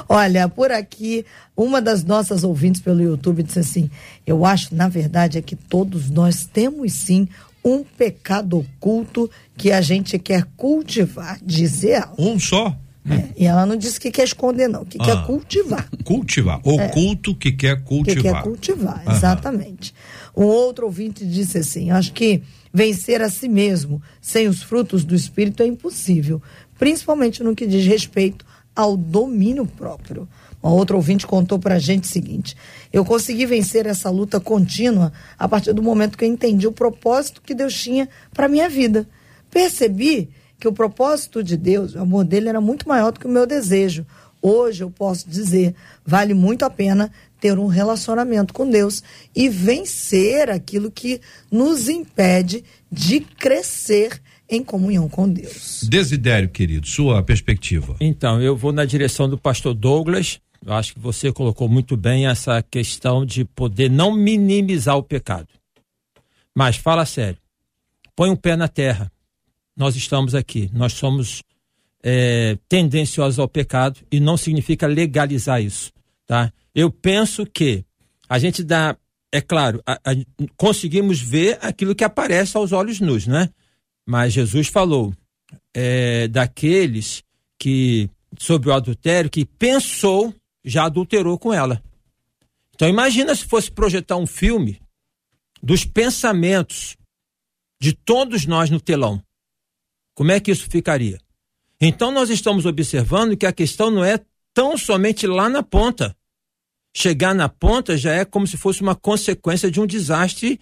Olha, por aqui, uma das nossas ouvintes pelo YouTube disse assim: Eu acho, na verdade, é que todos nós temos sim um pecado oculto que a gente quer cultivar, diz ela. Um só? É, e ela não disse que quer esconder, não, que ah, quer cultivar. Cultivar. Oculto é, que quer cultivar. Que quer cultivar, exatamente. Um outro ouvinte disse assim: acho que vencer a si mesmo sem os frutos do espírito é impossível, principalmente no que diz respeito ao domínio próprio. Uma outra ouvinte contou para a gente o seguinte: eu consegui vencer essa luta contínua a partir do momento que eu entendi o propósito que Deus tinha para minha vida. Percebi que o propósito de Deus, o amor dele era muito maior do que o meu desejo. Hoje eu posso dizer, vale muito a pena ter um relacionamento com Deus e vencer aquilo que nos impede de crescer em comunhão com Deus. Desidério, querido, sua perspectiva. Então, eu vou na direção do pastor Douglas. Eu acho que você colocou muito bem essa questão de poder não minimizar o pecado. Mas fala sério. Põe um pé na terra. Nós estamos aqui. Nós somos é, tendenciosos ao pecado e não significa legalizar isso, tá? Eu penso que a gente dá, é claro, a, a, conseguimos ver aquilo que aparece aos olhos nus, né? Mas Jesus falou é, daqueles que, sobre o adultério, que pensou, já adulterou com ela. Então imagina se fosse projetar um filme dos pensamentos de todos nós no telão. Como é que isso ficaria? Então nós estamos observando que a questão não é tão somente lá na ponta. Chegar na ponta já é como se fosse uma consequência de um desastre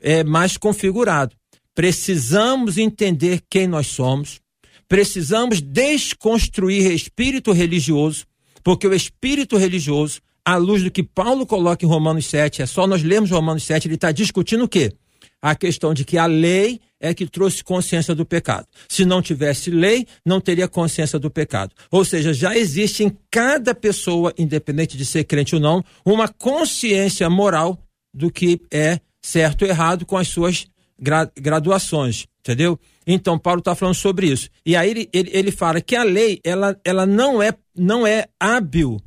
é, mais configurado. Precisamos entender quem nós somos, precisamos desconstruir espírito religioso, porque o espírito religioso, à luz do que Paulo coloca em Romanos 7, é só nós lermos Romanos 7, ele está discutindo o quê? A questão de que a lei é que trouxe consciência do pecado. Se não tivesse lei, não teria consciência do pecado. Ou seja, já existe em cada pessoa, independente de ser crente ou não, uma consciência moral do que é certo ou errado com as suas gra graduações, entendeu? Então, Paulo está falando sobre isso. E aí ele, ele, ele fala que a lei, ela, ela não, é, não é hábil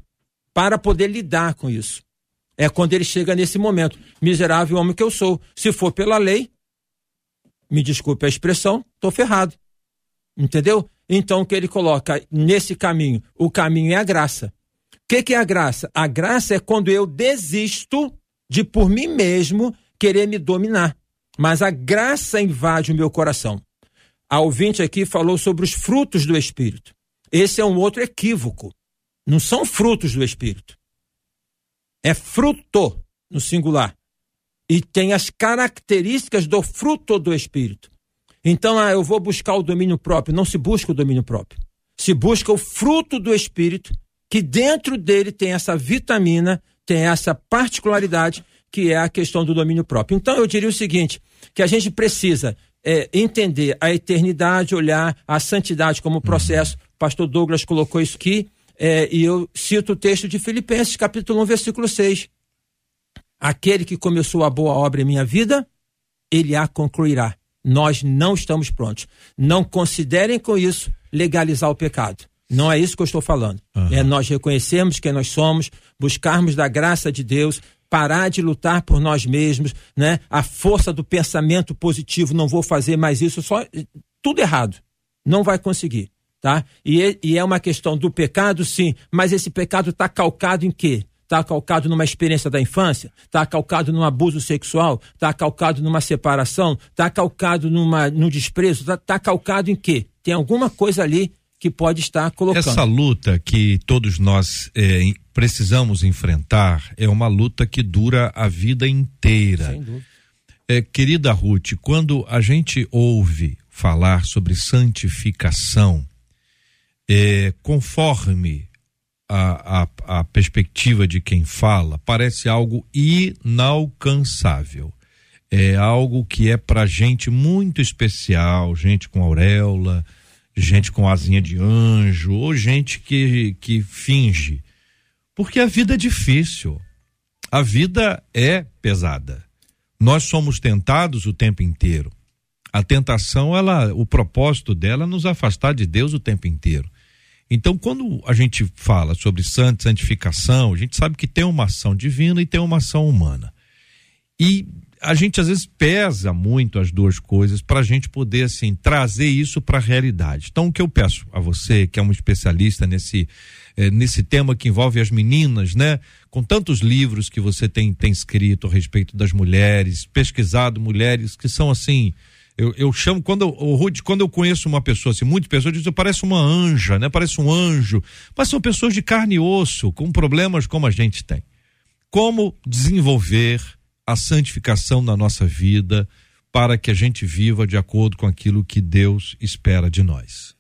para poder lidar com isso. É quando ele chega nesse momento. Miserável homem que eu sou. Se for pela lei, me desculpe a expressão, estou ferrado. Entendeu? Então, o que ele coloca nesse caminho? O caminho é a graça. O que, que é a graça? A graça é quando eu desisto de, por mim mesmo, querer me dominar mas a graça invade o meu coração. A ouvinte aqui falou sobre os frutos do Espírito. Esse é um outro equívoco. Não são frutos do Espírito. É fruto, no singular. E tem as características do fruto do Espírito. Então, ah, eu vou buscar o domínio próprio. Não se busca o domínio próprio. Se busca o fruto do Espírito, que dentro dele tem essa vitamina, tem essa particularidade que é a questão do domínio próprio. Então, eu diria o seguinte: que a gente precisa é, entender a eternidade, olhar a santidade como processo. Pastor Douglas colocou isso aqui, é, e eu cito o texto de Filipenses, capítulo 1, versículo 6. Aquele que começou a boa obra em minha vida, ele a concluirá. Nós não estamos prontos. Não considerem com isso legalizar o pecado. Não é isso que eu estou falando. Uhum. É nós reconhecermos quem nós somos, buscarmos da graça de Deus, parar de lutar por nós mesmos, né? A força do pensamento positivo, não vou fazer mais isso, só tudo errado. Não vai conseguir, tá? E, e é uma questão do pecado, sim, mas esse pecado está calcado em quê? Está calcado numa experiência da infância? Está calcado num abuso sexual? Está calcado numa separação? Está calcado numa, num desprezo? Está tá calcado em quê? Tem alguma coisa ali que pode estar colocando. Essa luta que todos nós é, precisamos enfrentar é uma luta que dura a vida inteira. Sem dúvida. É, querida Ruth, quando a gente ouve falar sobre santificação, é, conforme a, a, a perspectiva de quem fala, parece algo inalcançável. É algo que é para gente muito especial, gente com auréola, gente com asinha de anjo, ou gente que, que finge. Porque a vida é difícil. A vida é pesada. Nós somos tentados o tempo inteiro. A tentação, ela, o propósito dela é nos afastar de Deus o tempo inteiro. Então, quando a gente fala sobre santificação, a gente sabe que tem uma ação divina e tem uma ação humana. E a gente às vezes pesa muito as duas coisas para a gente poder assim trazer isso para a realidade. Então o que eu peço a você que é um especialista nesse eh, nesse tema que envolve as meninas, né? Com tantos livros que você tem tem escrito a respeito das mulheres, pesquisado mulheres que são assim eu, eu chamo quando o Rude quando eu conheço uma pessoa assim muitas pessoas dizem parece uma anja né? Parece um anjo. Mas são pessoas de carne e osso com problemas como a gente tem. Como desenvolver a santificação na nossa vida, para que a gente viva de acordo com aquilo que Deus espera de nós?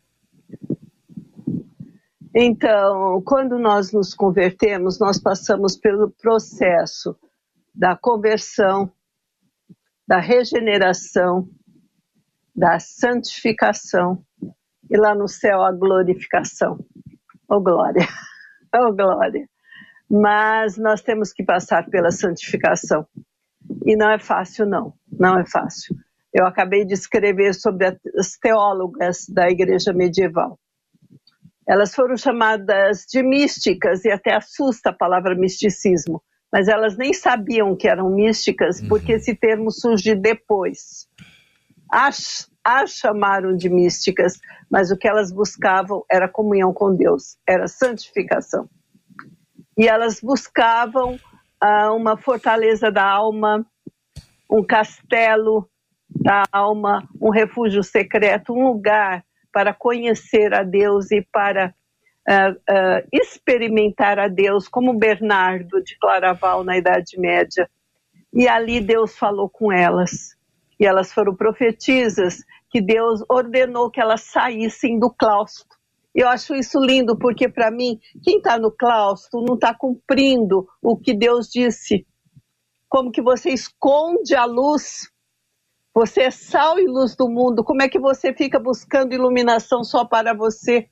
Então, quando nós nos convertemos, nós passamos pelo processo da conversão, da regeneração, da santificação e lá no céu a glorificação. Oh glória, <laughs> oh glória. Mas nós temos que passar pela santificação. E não é fácil, não. Não é fácil. Eu acabei de escrever sobre as teólogas da igreja medieval. Elas foram chamadas de místicas, e até assusta a palavra misticismo, mas elas nem sabiam que eram místicas, uhum. porque esse termo surge depois. As, as chamaram de místicas, mas o que elas buscavam era comunhão com Deus, era santificação. E elas buscavam uh, uma fortaleza da alma, um castelo da alma, um refúgio secreto, um lugar para conhecer a Deus e para uh, uh, experimentar a Deus, como Bernardo de Claraval na Idade Média. E ali Deus falou com elas. E elas foram profetisas que Deus ordenou que elas saíssem do claustro. Eu acho isso lindo, porque para mim, quem está no claustro não está cumprindo o que Deus disse. Como que você esconde a luz você é sal e luz do mundo. Como é que você fica buscando iluminação só para você?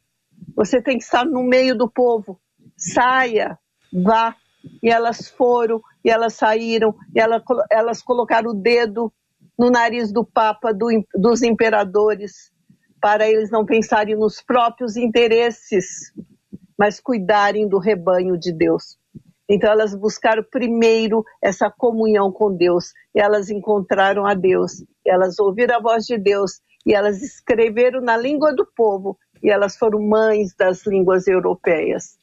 Você tem que estar no meio do povo. Saia, vá. E elas foram, e elas saíram, e elas colocaram o dedo no nariz do Papa, do, dos imperadores, para eles não pensarem nos próprios interesses, mas cuidarem do rebanho de Deus. Então elas buscaram primeiro essa comunhão com Deus, elas encontraram a Deus, elas ouviram a voz de Deus. E elas escreveram na língua do povo. E elas foram mães das línguas europeias.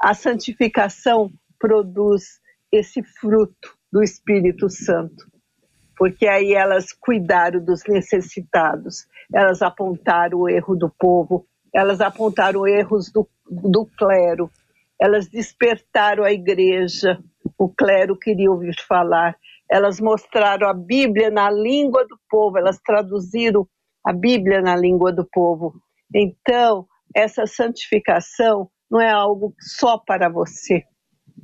A santificação produz esse fruto do Espírito Santo, porque aí elas cuidaram dos necessitados, elas apontaram o erro do povo, elas apontaram erros do, do clero, elas despertaram a igreja, o clero queria ouvir falar, elas mostraram a Bíblia na língua do povo, elas traduziram a Bíblia na língua do povo. Então, essa santificação não é algo só para você,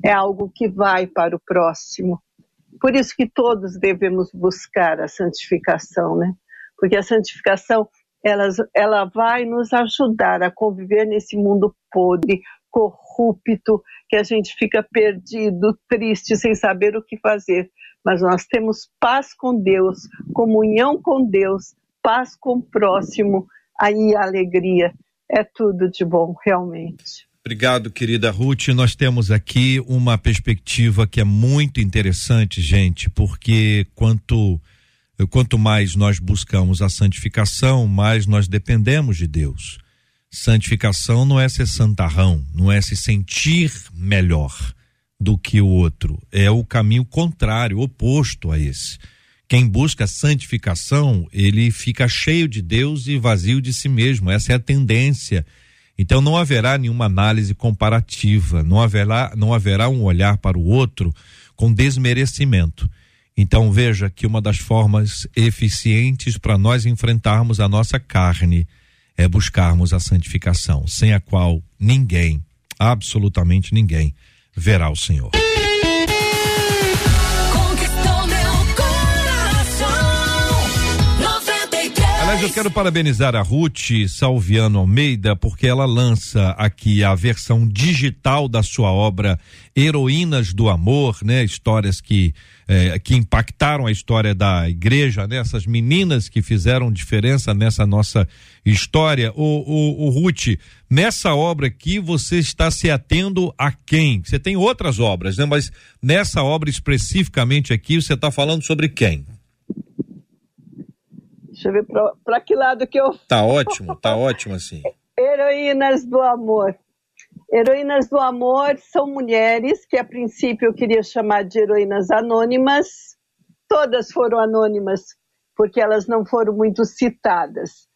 é algo que vai para o próximo. Por isso que todos devemos buscar a santificação, né? Porque a santificação ela, ela vai nos ajudar a conviver nesse mundo podre, corrupto, que a gente fica perdido, triste, sem saber o que fazer. Mas nós temos paz com Deus, comunhão com Deus, paz com o próximo, aí a alegria. É tudo de bom, realmente. Obrigado, querida Ruth. Nós temos aqui uma perspectiva que é muito interessante, gente, porque quanto quanto mais nós buscamos a santificação, mais nós dependemos de Deus. Santificação não é ser santarrão, não é se sentir melhor do que o outro. É o caminho contrário, oposto a esse. Quem busca santificação, ele fica cheio de Deus e vazio de si mesmo. Essa é a tendência. Então não haverá nenhuma análise comparativa, não haverá, não haverá um olhar para o outro com desmerecimento. Então veja que uma das formas eficientes para nós enfrentarmos a nossa carne é buscarmos a santificação, sem a qual ninguém, absolutamente ninguém, verá o Senhor. Aliás, eu quero parabenizar a Ruth Salviano Almeida, porque ela lança aqui a versão digital da sua obra Heroínas do Amor, né? Histórias que é, que impactaram a história da igreja, né? Essas meninas que fizeram diferença nessa nossa história. O, o, o Ruth, nessa obra aqui você está se atendo a quem? Você tem outras obras, né? Mas nessa obra especificamente aqui você está falando sobre quem? Deixa eu ver para que lado que eu. Tá ótimo, tá ótimo assim. <laughs> Heroínas do amor. Heroínas do amor são mulheres que a princípio eu queria chamar de heroínas anônimas. Todas foram anônimas, porque elas não foram muito citadas,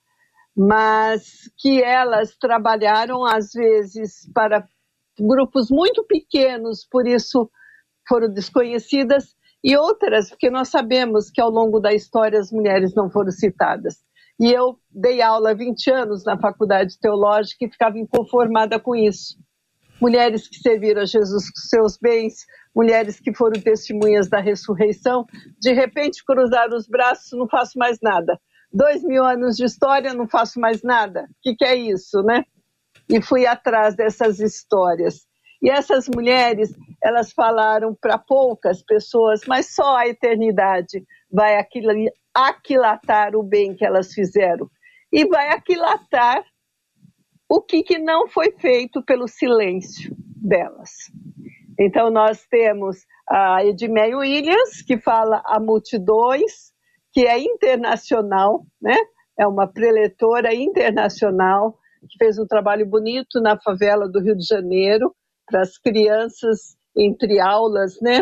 mas que elas trabalharam às vezes para grupos muito pequenos, por isso foram desconhecidas, e outras, porque nós sabemos que ao longo da história as mulheres não foram citadas. E eu dei aula há 20 anos na faculdade teológica e ficava inconformada com isso. Mulheres que serviram a Jesus com seus bens, mulheres que foram testemunhas da ressurreição, de repente cruzaram os braços, não faço mais nada. Dois mil anos de história, não faço mais nada. O que, que é isso, né? E fui atrás dessas histórias. E essas mulheres, elas falaram para poucas pessoas, mas só a eternidade vai aquilatar o bem que elas fizeram. E vai aquilatar o que, que não foi feito pelo silêncio delas. Então, nós temos a Edmeia Williams, que fala a multidões, que é internacional, né? é uma preletora internacional, que fez um trabalho bonito na favela do Rio de Janeiro, para as crianças entre aulas, né?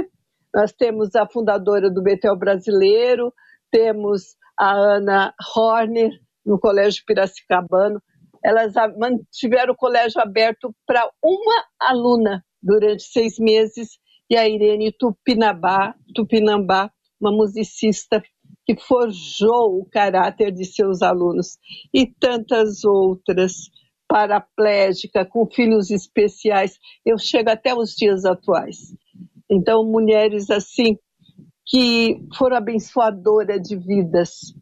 Nós temos a fundadora do Betel Brasileiro, temos a Ana Horner, no Colégio Piracicabano. Elas mantiveram o colégio aberto para uma aluna durante seis meses, e a Irene Tupinambá, Tupinambá uma musicista que forjou o caráter de seus alunos, e tantas outras, paraplégica, com filhos especiais, eu chego até os dias atuais. Então, mulheres assim, que foram abençoadoras de vidas,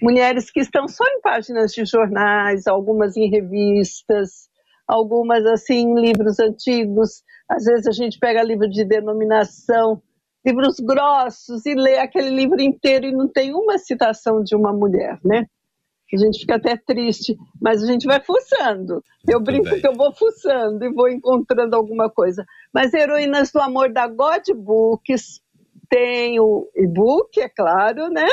mulheres que estão só em páginas de jornais, algumas em revistas, algumas assim em livros antigos. Às vezes a gente pega livro de denominação, livros grossos e lê aquele livro inteiro e não tem uma citação de uma mulher, né? A gente fica até triste, mas a gente vai fuçando. Eu brinco que eu vou fuçando e vou encontrando alguma coisa. Mas Heroínas do Amor da God Books tem o e-book, é claro, né?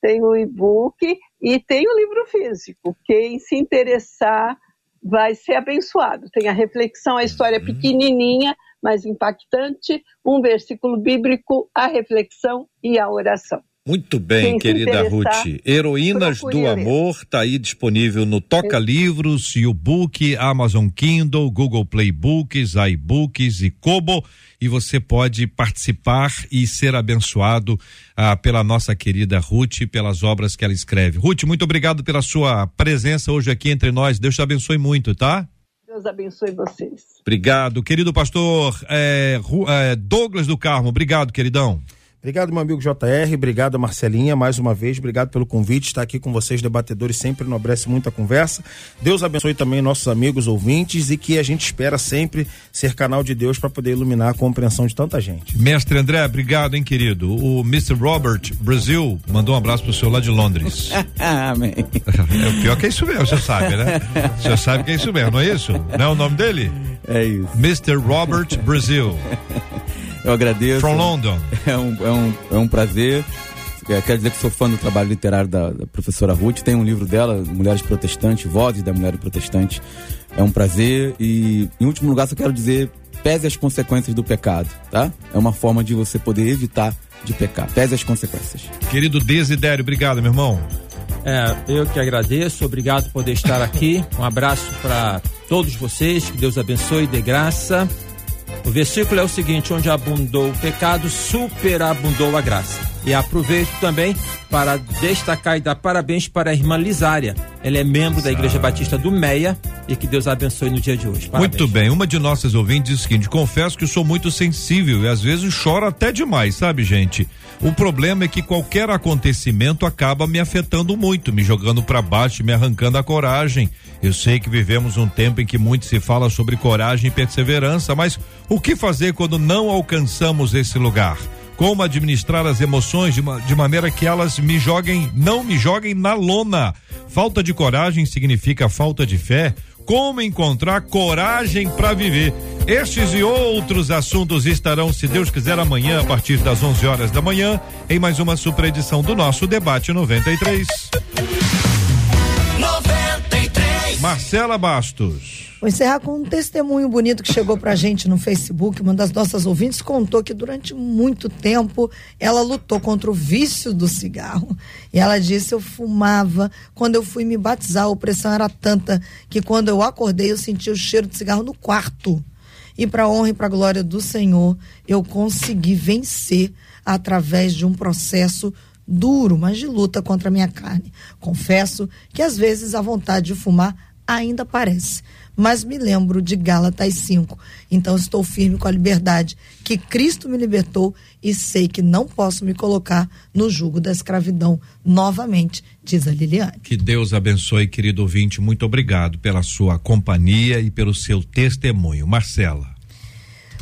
Tem o e-book e tem o livro físico. Quem se interessar vai ser abençoado. Tem a reflexão, a história uhum. pequenininha, mas impactante, um versículo bíblico, a reflexão e a oração. Muito bem, Quem querida Ruth. Heroínas do Amor está aí disponível no Toca Livros, book Amazon Kindle, Google Play Books, iBooks e Kobo. E você pode participar e ser abençoado ah, pela nossa querida Ruth, pelas obras que ela escreve. Ruth, muito obrigado pela sua presença hoje aqui entre nós. Deus te abençoe muito, tá? Deus abençoe vocês. Obrigado, querido pastor é, é, Douglas do Carmo. Obrigado, queridão. Obrigado, meu amigo JR. Obrigado, Marcelinha, mais uma vez. Obrigado pelo convite. Estar aqui com vocês, debatedores, sempre enobrece muita conversa. Deus abençoe também nossos amigos ouvintes e que a gente espera sempre ser canal de Deus para poder iluminar a compreensão de tanta gente. Mestre André, obrigado, hein, querido. O Mr. Robert Brasil mandou um abraço pro senhor lá de Londres. <laughs> Amém. É o pior que é isso mesmo, você sabe, né? Você sabe que é isso mesmo, não é isso? Não é o nome dele? É isso. Mr. Robert Brasil. Eu agradeço. From London. É um, é um, é um prazer. É, quero dizer que sou fã do trabalho literário da, da, professora Ruth. Tem um livro dela, Mulheres Protestantes, Vozes da Mulher Protestante. É um prazer. E, em último lugar, só quero dizer: pese as consequências do pecado, tá? É uma forma de você poder evitar de pecar. Pese as consequências. Querido Desidério, obrigado, meu irmão. É, eu que agradeço, obrigado por poder estar aqui. Um abraço para todos vocês, que Deus abençoe e dê graça. O versículo é o seguinte: onde abundou o pecado, superabundou a graça. E aproveito também para destacar e dar parabéns para a irmã Lisária. Ela é membro da Igreja Batista do Meia e que Deus abençoe no dia de hoje. Parabéns. Muito bem. Uma de nossas ouvintes diz o seguinte: confesso que sou muito sensível e às vezes choro até demais, sabe, gente? O problema é que qualquer acontecimento acaba me afetando muito, me jogando para baixo, me arrancando a coragem. Eu sei que vivemos um tempo em que muito se fala sobre coragem e perseverança, mas o que fazer quando não alcançamos esse lugar? como administrar as emoções de, de maneira que elas me joguem, não me joguem na lona. Falta de coragem significa falta de fé. Como encontrar coragem para viver? Estes e outros assuntos estarão, se Deus quiser, amanhã, a partir das 11 horas da manhã, em mais uma super edição do nosso Debate 93. 93. Marcela Bastos. Vou encerrar com um testemunho bonito que chegou pra gente no Facebook. Uma das nossas ouvintes contou que durante muito tempo ela lutou contra o vício do cigarro. E ela disse: Eu fumava. Quando eu fui me batizar, a opressão era tanta que quando eu acordei eu sentia o cheiro de cigarro no quarto. e para honra e para glória do Senhor, eu consegui vencer através de um processo duro, mas de luta contra a minha carne. Confesso que às vezes a vontade de fumar ainda aparece, mas me lembro de Gálatas 5. Então estou firme com a liberdade que Cristo me libertou e sei que não posso me colocar no jugo da escravidão novamente, diz a Liliane. Que Deus abençoe, querido ouvinte. Muito obrigado pela sua companhia e pelo seu testemunho. Marcela.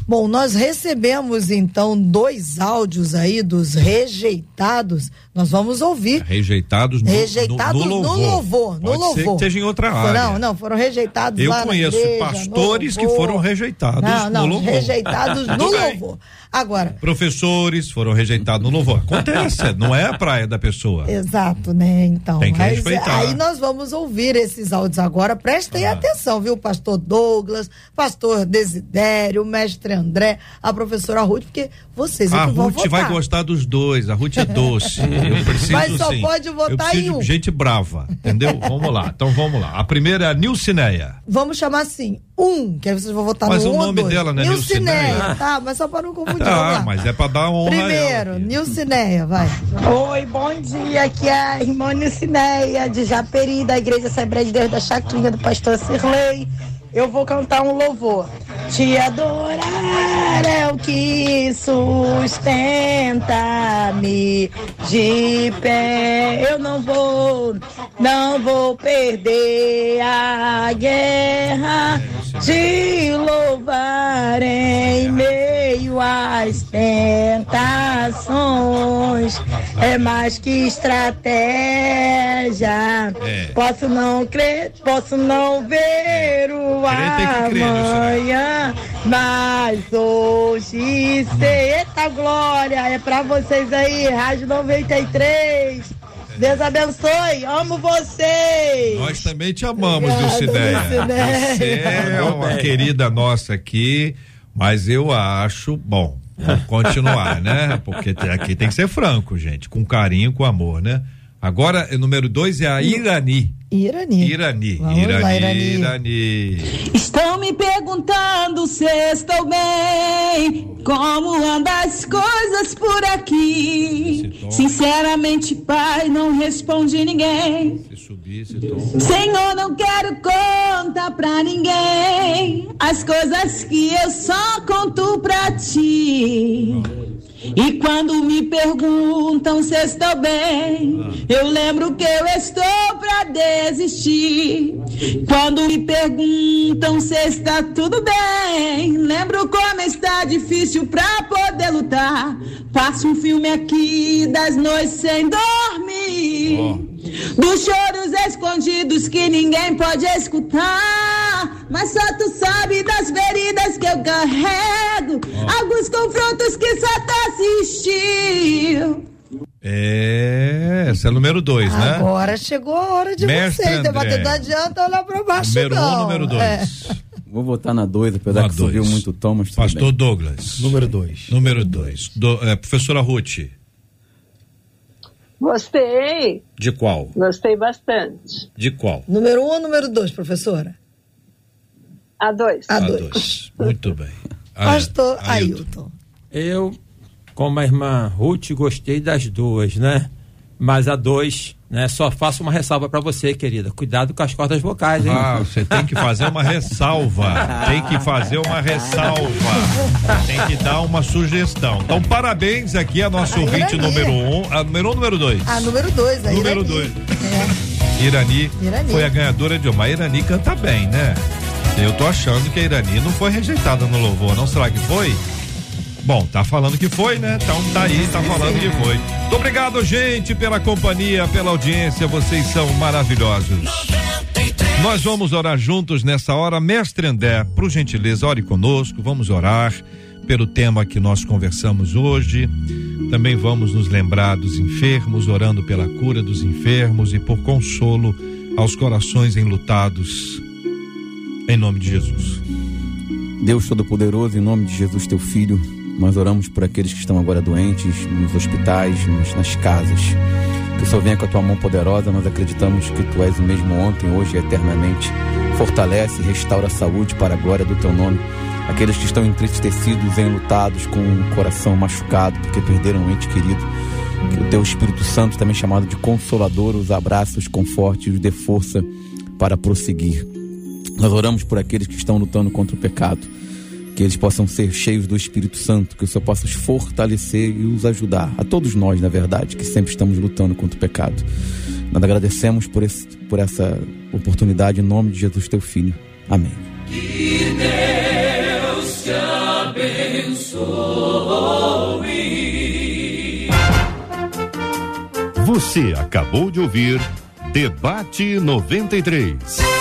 Bom, nós recebemos então dois áudios aí dos rejeitados. Nós vamos ouvir. Rejeitados no, rejeitados no, no louvor. No louvor. Pode no ser louvor. que esteja em outra área. Não, não, foram rejeitados Eu lá conheço na igreja, pastores que foram rejeitados não, não, no louvor. rejeitados <laughs> no louvor. Agora, Professores foram rejeitados no louvor. Acontece, <laughs> não é a praia da pessoa. Exato, né? Então, Tem que mas respeitar. aí nós vamos ouvir esses áudios agora. Prestem atenção, viu? Pastor Douglas, pastor Desidério, mestre André, a professora Ruth, porque vocês é A vão Ruth votar. vai gostar dos dois. A Ruth é <laughs> doce. Eu preciso Mas só sim. pode votar em um. de gente brava, entendeu? <laughs> vamos lá. Então vamos lá. A primeira é a Nilcineia. Vamos chamar assim, um, que aí vocês vão votar Mas no o um ou nome dois. dela não é Nilcineia, tá? Mas só para não confundir. Ah, mas é pra dar honra Primeiro. Nilcineia, vai. Oi, bom dia. Aqui é a irmã Nilcineia, de Japeri, da Igreja Assembleia de Deus da Chacrinha, do pastor Cirlei. Eu vou cantar um louvor. Te adorar é o que sustenta-me de pé. Eu não vou, não vou perder a guerra. Te louvar em meio às tentações. É mais que estratégia. É. Posso não crer, posso não ver o Amanhã, mas hoje. Eita glória, é pra vocês aí, Rádio 93. Deus abençoe, amo vocês. Nós também te amamos. Nilcineia. Você é uma querida nossa aqui, mas eu acho, bom, vamos continuar, né? Porque aqui tem que ser franco, gente, com carinho, com amor, né? Agora, o número dois é a Irani. Irani. Irani. Vamos Irani, lá, Irani. Irani. Estão me perguntando se estou bem, como andam as coisas por aqui. Sinceramente, pai, não responde ninguém. Se subir, esse tom. Senhor, não quero contar pra ninguém as coisas que eu só conto pra ti. E quando me perguntam se estou bem, eu lembro que eu estou pra desistir. Quando me perguntam se está tudo bem, lembro como está difícil pra poder lutar. Faço um filme aqui das noites sem dormir. Dos choros escondidos que ninguém pode escutar. Mas só tu sabe das feridas que eu carrego. Alguns confrontos que só tu assistiu. É, essa é o número dois, né? Agora chegou a hora de Mestre vocês. André. Debater não adianta olhar pra baixo, Número não. um, número dois. É. Vou votar na 2, apesar Na que subiu dois. muito o tom, mas Pastor bem. Douglas. Número dois. Número dois. Do- é, professora Ruth, Gostei, de qual? gostei bastante. De qual? Número um ou número dois, professora? A dois. A A dois. dois. Muito bem. <laughs> Pastor Ailton. Ailton. Eu, como a irmã Ruth, gostei das duas, né? Mas a dois, né? Só faço uma ressalva pra você, querida. Cuidado com as cordas vocais, hein? Ah, você tem que fazer uma ressalva. <laughs> Tem que fazer uma ressalva. Tem que dar uma sugestão. Então, parabéns aqui a nosso A ouvinte Irani. número um. A número um, número dois. Ah, número dois. A Número Irani. dois. É. Irani, Irani. foi a ganhadora de uma. A Irani canta bem, né? Eu tô achando que a Irani não foi rejeitada no louvor, não? Será que foi? Bom, tá falando que foi, né? Então tá aí, tá falando que foi. Muito obrigado, gente, pela companhia, pela audiência. Vocês são maravilhosos. Nós vamos orar juntos nessa hora. Mestre André, por gentileza, ore conosco. Vamos orar pelo tema que nós conversamos hoje. Também vamos nos lembrar dos enfermos, orando pela cura dos enfermos e por consolo aos corações enlutados. Em nome de Jesus. Deus Todo-Poderoso, em nome de Jesus, teu filho, nós oramos por aqueles que estão agora doentes, nos hospitais, nos- nas casas. Que o Senhor venha com a tua mão poderosa, nós acreditamos que tu és o mesmo ontem, hoje e eternamente. Fortalece e restaura a saúde para a glória do teu nome. aqueles que estão entristecidos, enlutados, com o coração machucado porque perderam um ente querido. Que o teu Espírito Santo, também chamado de Consolador, os abraça, os conforte, os dê força para prosseguir. Nós oramos por aqueles que estão lutando contra o pecado, que eles possam ser cheios do Espírito Santo, que o Senhor possa os fortalecer e os ajudar, a todos nós, na verdade, que sempre estamos lutando contra o pecado. Nós agradecemos por, esse, por essa oportunidade em nome de Jesus, teu Filho. Amém. Que Deus te abençoe. Você acabou de ouvir Debate 93.